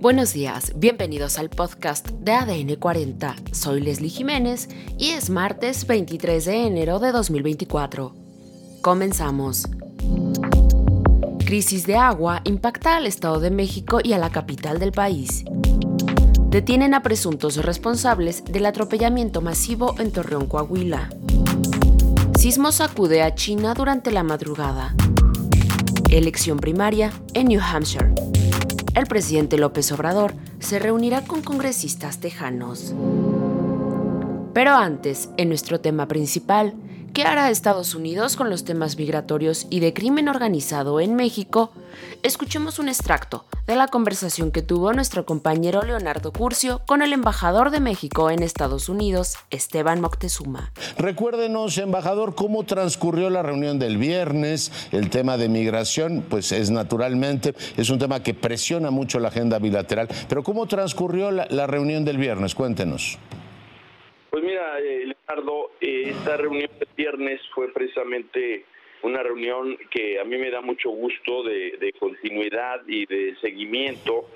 Buenos días, bienvenidos al podcast de ADN 40. Soy Leslie Jiménez y es martes 23 de enero de 2024. Comenzamos. Crisis de agua impacta al Estado de México y a la capital del país. Detienen a presuntos responsables del atropellamiento masivo en Torreón, Coahuila. Sismo sacude a China durante la madrugada. Elección primaria en New Hampshire el presidente López Obrador se reunirá con congresistas tejanos. Pero antes, en nuestro tema principal, ¿qué hará Estados Unidos con los temas migratorios y de crimen organizado en México? Escuchemos un extracto de la conversación que tuvo nuestro compañero Leonardo Curcio con el embajador de México en Estados Unidos, Esteban Moctezuma. Recuérdenos, embajador, cómo transcurrió la reunión del viernes. El tema de migración, pues es naturalmente, es un tema que presiona mucho la agenda bilateral. Pero ¿cómo transcurrió la, reunión del viernes? Cuéntenos. Pues mira, eh, Leonardo, eh, esta reunión del viernes fue precisamente una reunión que a mí me da mucho gusto de, continuidad y de seguimiento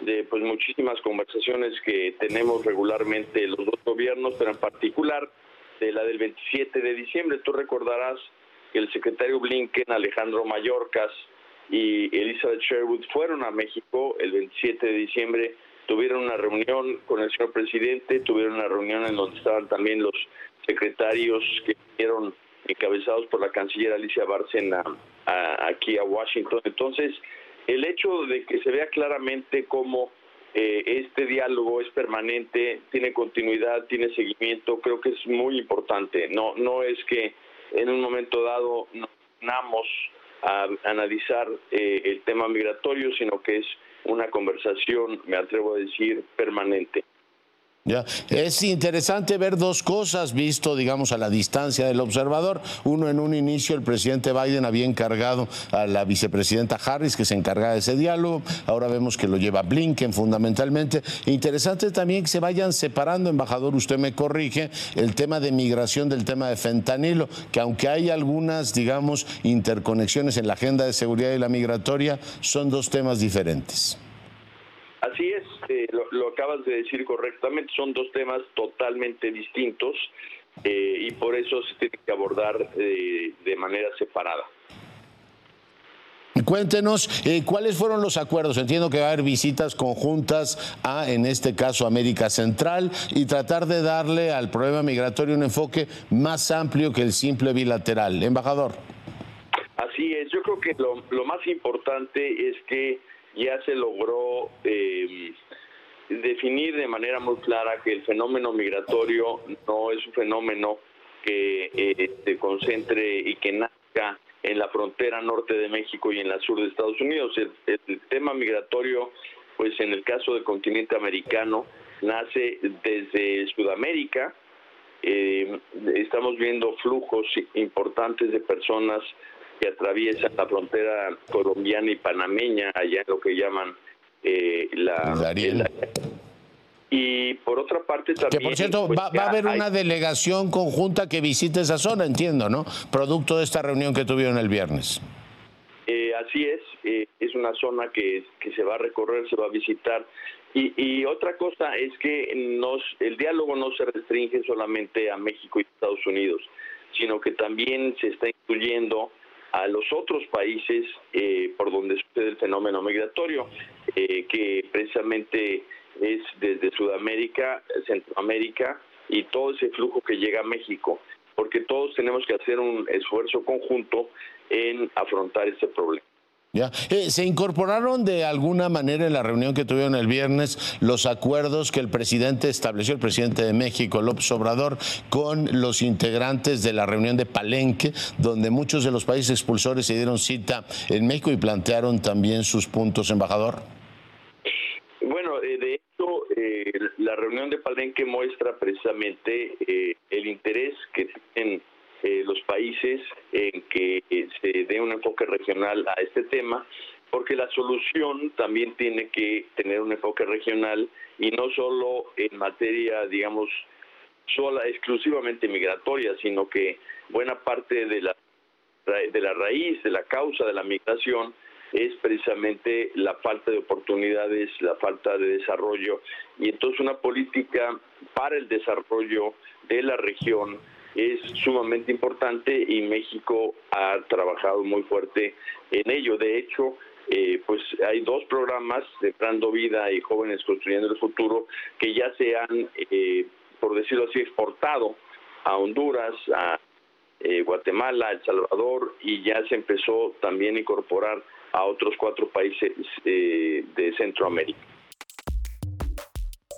de pues muchísimas conversaciones que tenemos regularmente los dos gobiernos, pero en particular de la del 27 de diciembre. Tú recordarás que el secretario Blinken, Alejandro Mayorkas y Elizabeth Sherwood fueron a México el 27 de diciembre, tuvieron una reunión con el señor presidente, tuvieron una reunión en donde estaban también los secretarios que vinieron encabezados por la canciller Alicia Bárcena aquí a Washington. Entonces, el hecho de que se vea claramente cómo eh, este diálogo es permanente, tiene continuidad, tiene seguimiento, creo que es muy importante. No, no es que en un momento dado nos a analizar eh, el tema migratorio, sino que es una conversación, me atrevo a decir, permanente. Ya. Es interesante ver dos cosas visto, digamos, a la distancia del observador. Uno, en un inicio, el presidente Biden había encargado a la vicepresidenta Harris que se encargara de ese diálogo. Ahora vemos que lo lleva Blinken fundamentalmente. Interesante también que se vayan separando, embajador, usted me corrige, el tema de migración del tema de fentanilo, que aunque hay algunas, digamos, interconexiones en la agenda de seguridad y la migratoria, son dos temas diferentes. Así es, eh, lo, acabas de decir correctamente, son dos temas totalmente distintos eh, y por eso se tiene que abordar eh, de manera separada. Cuéntenos cuáles fueron los acuerdos. Entiendo que va a haber visitas conjuntas a, en este caso, América Central y tratar de darle al problema migratorio un enfoque más amplio que el simple bilateral. Embajador. Así es. Yo creo que lo más importante es que ya se logró eh, definir de manera muy clara que el fenómeno migratorio no es un fenómeno que eh, se concentre y que nazca en la frontera norte de México y en la sur de Estados Unidos. El, tema migratorio, pues en el caso del continente americano, nace desde Sudamérica. Eh, estamos viendo flujos importantes de personas que atraviesa la frontera colombiana y panameña, allá en lo que llaman eh, la... y por otra parte también... Que por cierto, pues, va, a haber una delegación conjunta que visite esa zona, entiendo, ¿no? Producto de esta reunión que tuvieron el viernes. Eh, así es, eh, es una zona que, que se va a recorrer, se va a visitar. Y, y otra cosa es que nos, el diálogo no se restringe solamente a México y Estados Unidos, sino que también se está incluyendo a los otros países eh, por donde sucede el fenómeno migratorio, eh, que precisamente es desde Sudamérica, Centroamérica y todo ese flujo que llega a México, porque todos tenemos que hacer un esfuerzo conjunto en afrontar este problema. Ya. Eh, ¿Se incorporaron de alguna manera en la reunión que tuvieron el viernes los acuerdos que el presidente estableció, el presidente de México, López Obrador, con los integrantes de la reunión de Palenque, donde muchos de los países expulsores se dieron cita en México y plantearon también sus puntos, embajador? Bueno, eh, de hecho, eh, la reunión de Palenque muestra precisamente el interés que tienen eh, los países en que eh, se dé un enfoque regional a este tema, porque la solución también tiene que tener un enfoque regional y no solo en materia, digamos, sola, exclusivamente migratoria, sino que buena parte de la, de la raíz, de la causa de la migración, es precisamente la falta de oportunidades, la falta de desarrollo y entonces una política para el desarrollo de la región es sumamente importante y México ha trabajado muy fuerte en ello. De hecho, eh, pues hay dos programas, Sembrando Vida y Jóvenes Construyendo el Futuro, que ya se han, eh, por decirlo así, exportado a Honduras, a eh, Guatemala, El Salvador y ya se empezó también a incorporar a otros cuatro países eh, de Centroamérica.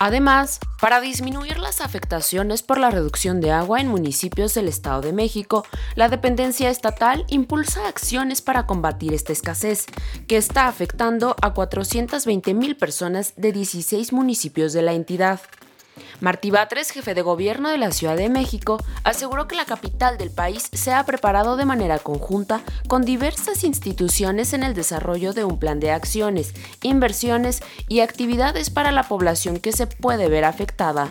Además, para disminuir las afectaciones por la reducción de agua en municipios del Estado de México, la dependencia estatal impulsa acciones para combatir esta escasez, que está afectando a 420 mil personas de 16 municipios de la entidad. Martí Batres, jefe de gobierno de la Ciudad de México, aseguró que la capital del país se ha preparado de manera conjunta con diversas instituciones en el desarrollo de un plan de acciones, inversiones y actividades para la población que se puede ver afectada.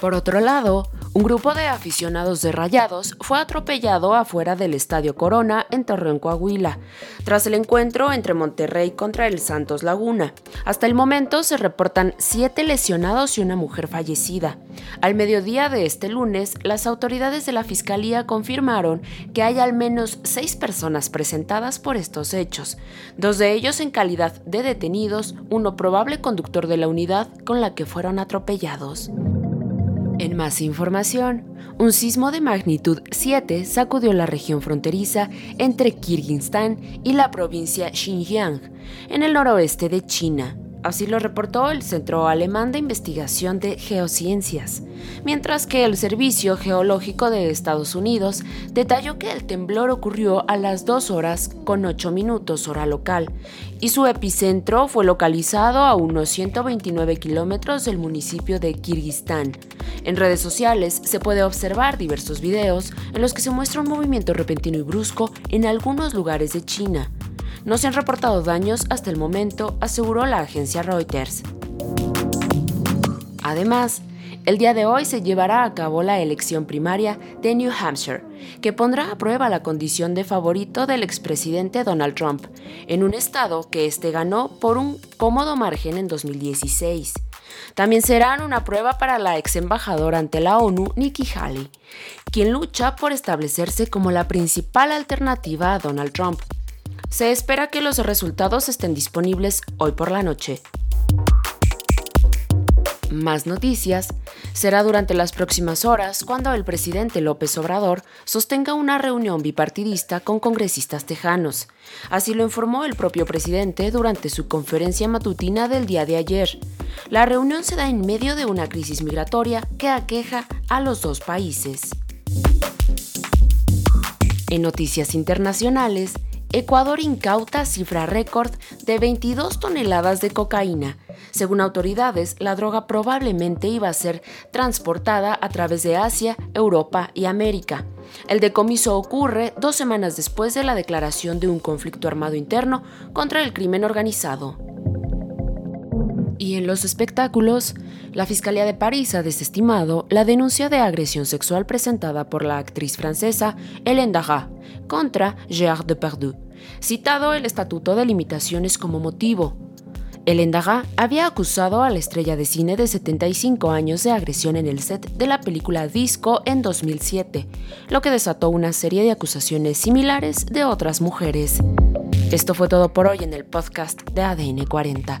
Por otro lado, un grupo de aficionados de Rayados fue atropellado afuera del Estadio Corona en Torreón, Coahuila, tras el encuentro entre Monterrey contra el Santos Laguna. Hasta el momento se reportan siete lesionados y una mujer fallecida. Al mediodía de este lunes, las autoridades de la Fiscalía confirmaron que hay al menos seis personas presentadas por estos hechos, dos de ellos en calidad de detenidos, uno probable conductor de la unidad con la que fueron atropellados. En más información, un sismo de magnitud 7 sacudió la región fronteriza entre Kirguistán y la provincia Xinjiang, en el noroeste de China. Así lo reportó el Centro Alemán de Investigación de Geociencias, mientras que el Servicio Geológico de Estados Unidos detalló que el temblor ocurrió a las 2 horas con 8 minutos hora local y su epicentro fue localizado a unos 129 kilómetros del municipio de Kirguistán. En redes sociales se puede observar diversos videos en los que se muestra un movimiento repentino y brusco en algunos lugares de China. No se han reportado daños hasta el momento, aseguró la agencia Reuters. Además, el día de hoy se llevará a cabo la elección primaria de New Hampshire, que pondrá a prueba la condición de favorito del expresidente Donald Trump, en un estado que éste ganó por un cómodo margen en 2016. También serán una prueba para la ex embajadora ante la ONU, Nikki Haley, quien lucha por establecerse como la principal alternativa a Donald Trump. Se espera que los resultados estén disponibles hoy por la noche. Más noticias será durante las próximas horas cuando el presidente López Obrador sostenga una reunión bipartidista con congresistas tejanos. Así lo informó el propio presidente durante su conferencia matutina del día de ayer. La reunión se da en medio de una crisis migratoria que aqueja a los dos países. En noticias internacionales, Ecuador incauta cifra récord de 22 toneladas de cocaína. Según autoridades, la droga probablemente iba a ser transportada a través de Asia, Europa y América. El decomiso ocurre dos semanas después de la declaración de un conflicto armado interno contra el crimen organizado. Y en los espectáculos, la Fiscalía de París ha desestimado la denuncia de agresión sexual presentada por la actriz francesa Hélène Dara contra Gérard Depardieu, citado el Estatuto de Limitaciones como motivo. Hélène Dara había acusado a la estrella de cine de 75 años de agresión en el set de la película Disco en 2007, lo que desató una serie de acusaciones similares de otras mujeres. Esto fue todo por hoy en el podcast de ADN 40.